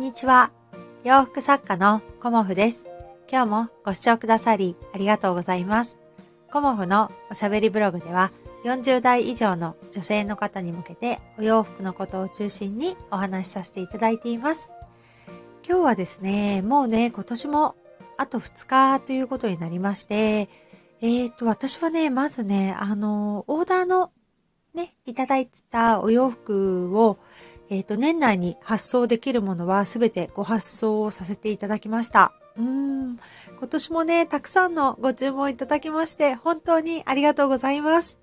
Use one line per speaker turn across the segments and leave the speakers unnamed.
んにちは。洋服作家のコモフです。今日もご視聴くださりありがとうございます。コモフのおしゃべりブログでは40代以上の女性の方に向けてお洋服のことを中心にお話しさせていただいています。今日はですね、もうね、今年もあと2日ということになりまして、えっ、ー、と、私はね、まずね、あの、オーダーのね、いただいてたお洋服を、えっ、ー、と、年内に発送できるものはすべてご発送をさせていただきました。うん。今年もね、たくさんのご注文いただきまして、本当にありがとうございます。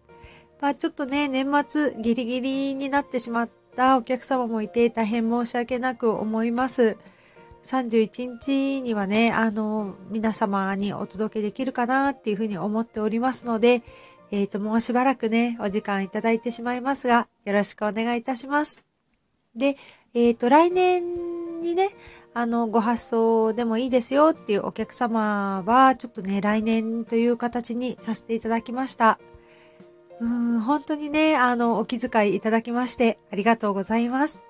まあちょっとね、年末ギリギリになってしまったお客様もいて大変申し訳なく思います。31日にはね、あの、皆様にお届けできるかなっていうふうに思っておりますので、えっ、ー、と、もうしばらくね、お時間いただいてしまいますが、よろしくお願いいたします。で、えっ、ー、と、来年にね、あの、ご発送でもいいですよっていうお客様は、ちょっとね、来年という形にさせていただきました。うん、本当にね、あの、お気遣いいただきまして、ありがとうございます。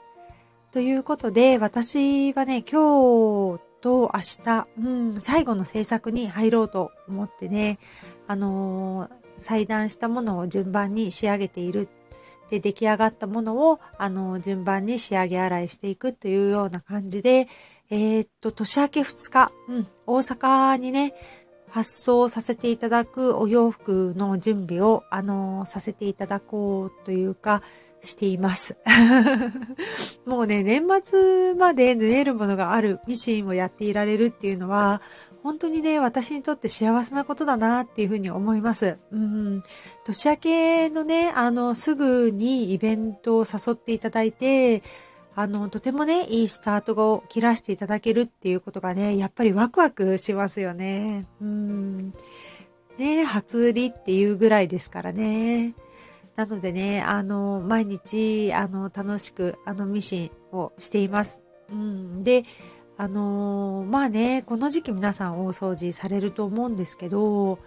ということで、私はね、今日と明日、うん、最後の制作に入ろうと思ってね、あのー、裁断したものを順番に仕上げているで、出来上がったものを、あの、順番に仕上げ洗いしていくというような感じで、えー、っと、年明け2日、うん、大阪にね、発送させていただくお洋服の準備を、あの、させていただこうというか、しています。もうね、年末まで縫えるものがあるミシンをやっていられるっていうのは、本当にね、私にとって幸せなことだなっていうふうに思います。うん。年明けのね、あの、すぐにイベントを誘っていただいて、あの、とてもね、いいスタートを切らせていただけるっていうことがね、やっぱりワクワクしますよね。うん。ね、初売りっていうぐらいですからね。なのでね、あの、毎日、あの、楽しく、あの、ミシンをしています。うん。で、あの、まあね、この時期皆さん大掃除されると思うんですけど、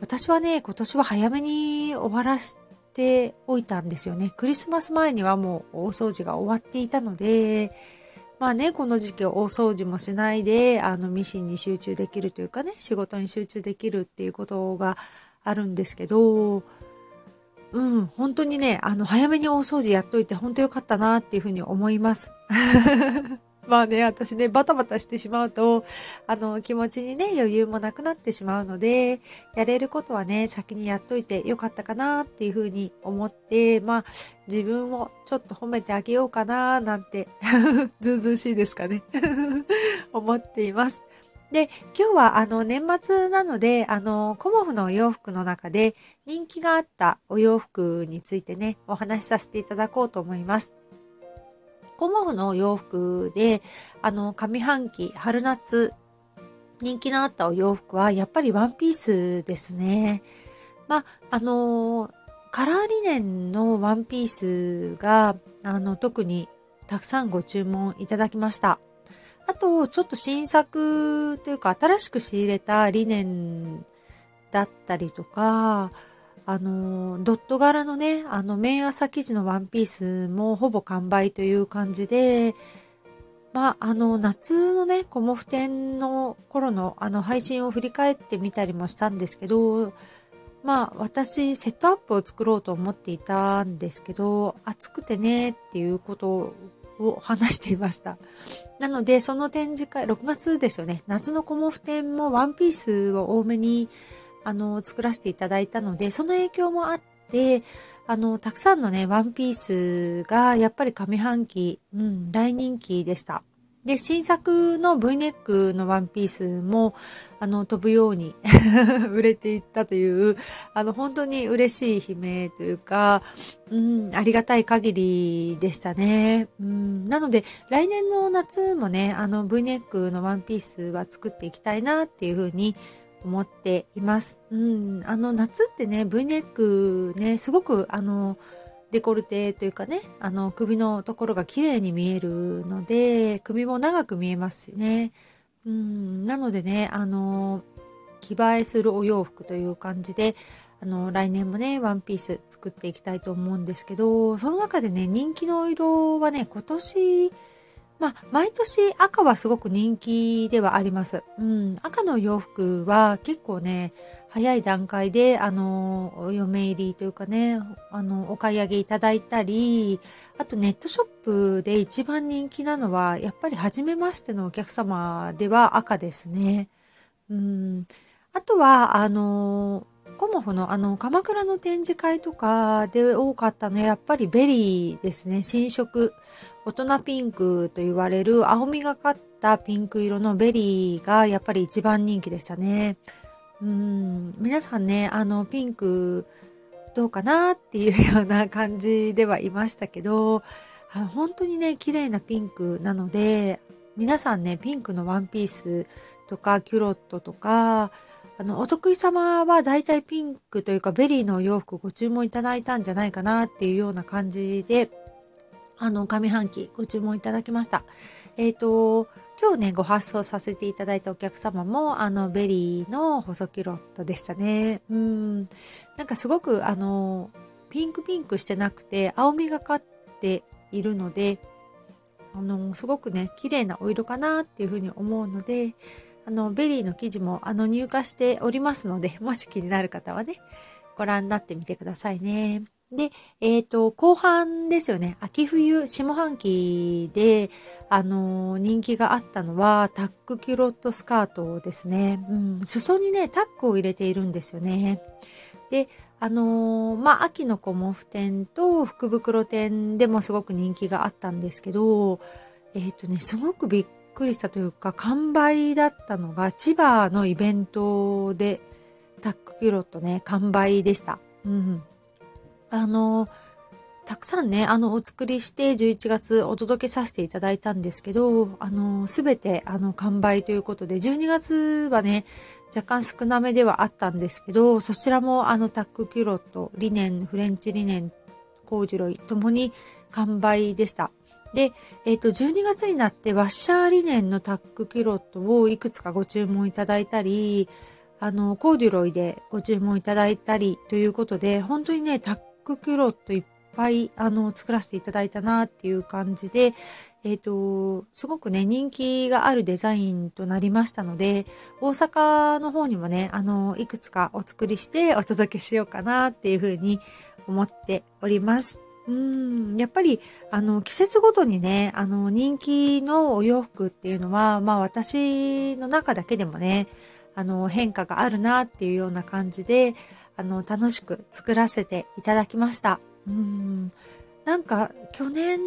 私はね、今年は早めに終わらせておいたんですよね。クリスマス前にはもう大掃除が終わっていたので、まあね、この時期大掃除もしないで、あの、ミシンに集中できるというかね、仕事に集中できるっていうことがあるんですけど、うん、本当にね、あの、早めに大掃除やっといて本当良かったなっていうふうに思います。まあね、私ね、バタバタしてしまうと、あの、気持ちにね、余裕もなくなってしまうので、やれることはね、先にやっといてよかったかなっていうふうに思って、まあ、自分をちょっと褒めてあげようかななんて、ずうずうしいですかね。思っています。で、今日はあの年末なので、あの、コモフのお洋服の中で人気があったお洋服についてね、お話しさせていただこうと思います。コモフのお洋服で、あの、上半期、春夏、人気のあったお洋服は、やっぱりワンピースですね。まあ、あの、カラーリネンのワンピースが、あの、特にたくさんご注文いただきました。あと、ちょっと新作というか、新しく仕入れたリネンだったりとか、あの、ドット柄のね、あの、綿朝生地のワンピースもほぼ完売という感じで、まあ、あの、夏のね、コモフ展の頃のあの配信を振り返ってみたりもしたんですけど、まあ、私、セットアップを作ろうと思っていたんですけど、暑くてね、っていうことをを話していました。なので、その展示会、6月ですよね、夏のコモフ展もワンピースを多めにあの、作らせていただいたので、その影響もあって、あの、たくさんのね、ワンピースが、やっぱり上半期、うん、大人気でした。で、新作の V ネックのワンピースも、あの、飛ぶように 売れていったという、あの、本当に嬉しい悲鳴というか、うん、ありがたい限りでしたね。うん、なので、来年の夏もね、あの、V ネックのワンピースは作っていきたいなっていうふうに思っています。うん、あの夏ってね V ネックねすごくあのデコルテというかねあの首のところが綺麗に見えるので首も長く見えますしね。うん、なのでねあの着映えするお洋服という感じであの来年もねワンピース作っていきたいと思うんですけどその中でね人気の色はね今年まあ、毎年赤はすごく人気ではあります。うん、赤の洋服は結構ね、早い段階で、あの、お嫁入りというかね、あの、お買い上げいただいたり、あとネットショップで一番人気なのは、やっぱり初めましてのお客様では赤ですね。うん。あとは、あの、コモフのあの、鎌倉の展示会とかで多かったのは、やっぱりベリーですね。新色。大人ピンクと言われる青みがかったピンク色のベリーがやっぱり一番人気でしたね。うん、皆さんね、あの、ピンクどうかなっていうような感じではいましたけど、本当にね、綺麗なピンクなので、皆さんね、ピンクのワンピースとかキュロットとか、あの、お得意様は大体ピンクというかベリーのお洋服ご注文いただいたんじゃないかなっていうような感じで、あの、上半期ご注文いただきました。えっ、ー、と、今日ね、ご発送させていただいたお客様も、あの、ベリーの細キュロットでしたね。うん。なんかすごく、あの、ピンクピンクしてなくて、青みがかっているので、あの、すごくね、綺麗なお色かなっていうふうに思うので、あの、ベリーの生地も、あの、入荷しておりますので、もし気になる方はね、ご覧になってみてくださいね。で、えっ、ー、と、後半ですよね。秋冬、下半期で、あのー、人気があったのは、タックキュロットスカートですね。うん、裾にね、タックを入れているんですよね。で、あのー、まあ、秋のコモフ店と福袋店でもすごく人気があったんですけど、えっ、とね、すごくびっくりしたというか、完売だったのが、千葉のイベントで、タックキュロットね、完売でした。うん。あの、たくさんね、あの、お作りして11月お届けさせていただいたんですけど、あの、すべて、あの、完売ということで、12月はね、若干少なめではあったんですけど、そちらもあの、タックキュロット、リネン、フレンチリネン、コージュロイ、ともに完売でした。で、えっ、ー、と、12月になってワッシャーリネンのタックキロットをいくつかご注文いただいたり、あの、コーデュロイでご注文いただいたりということで、本当にね、タックキロットいっぱい、あの、作らせていただいたなっていう感じで、えっ、ー、と、すごくね、人気があるデザインとなりましたので、大阪の方にもね、あの、いくつかお作りしてお届けしようかなっていうふうに思っております。うん、やっぱり、あの、季節ごとにね、あの、人気のお洋服っていうのは、まあ私の中だけでもね、あの、変化があるなっていうような感じで、あの、楽しく作らせていただきました。うん。なんか、去年、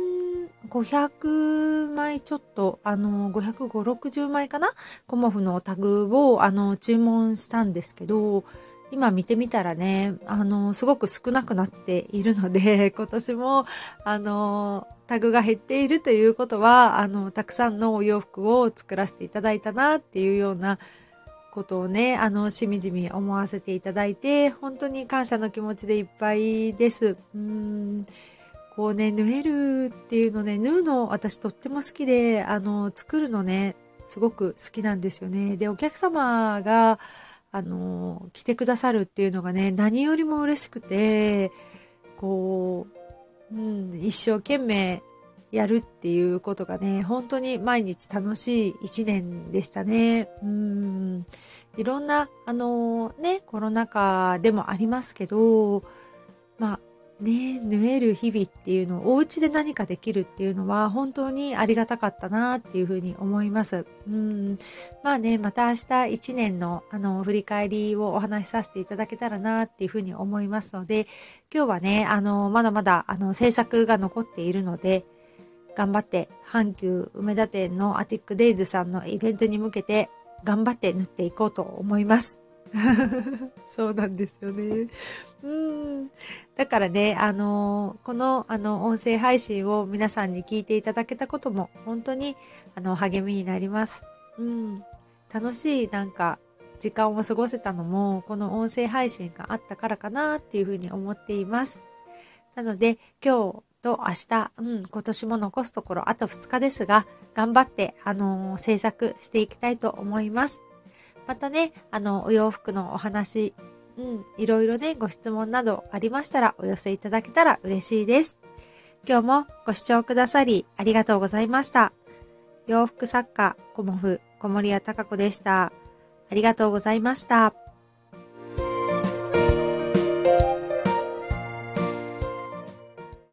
500枚ちょっと、あの、550、60枚かな？コモフのタグを、あの、注文したんですけど、今見てみたらね、あの、すごく少なくなっているので、今年も、あの、タグが減っているということは、あの、たくさんのお洋服を作らせていただいたなっていうようなことをね、あの、しみじみ思わせていただいて、本当に感謝の気持ちでいっぱいです。うーん。こうね、縫えるっていうのね、縫うの私とっても好きで、あの、作るのね、すごく好きなんですよね。で、お客様が、あの、来てくださるっていうのがね、何よりも嬉しくて、こう、うん、一生懸命やるっていうことがね、本当に毎日楽しい一年でしたね。うん。いろんな、あのね、コロナ禍でもありますけど、ね、縫える日々っていうのをお家で何かできるっていうのは本当にありがたかったなっていうふうに思います。うん。まあね、また明日一年のあの振り返りをお話しさせていただけたらなっていうふうに思いますので、今日はね、あの、まだまだあの制作が残っているので、頑張って阪急梅田店のアティックデイズさんのイベントに向けて頑張って縫っていこうと思います。そうなんですよね。うん。だからね、あのこの、あの、音声配信を皆さんに聞いていただけたことも、本当に、あの、励みになります。うん。楽しい、なんか、時間を過ごせたのも、この音声配信があったからかなっていうふうに思っています。なので、今日と明日、うん、今年も残すところあと2日ですが、頑張って、あのー、制作していきたいと思います。またね、あの、お洋服のお話、うん、いろいろね、ご質問などありましたらお寄せいただけたら嬉しいです。今日もご視聴くださりありがとうございました。洋服作家、コモフ、小森屋隆子でした。ありがとうございました。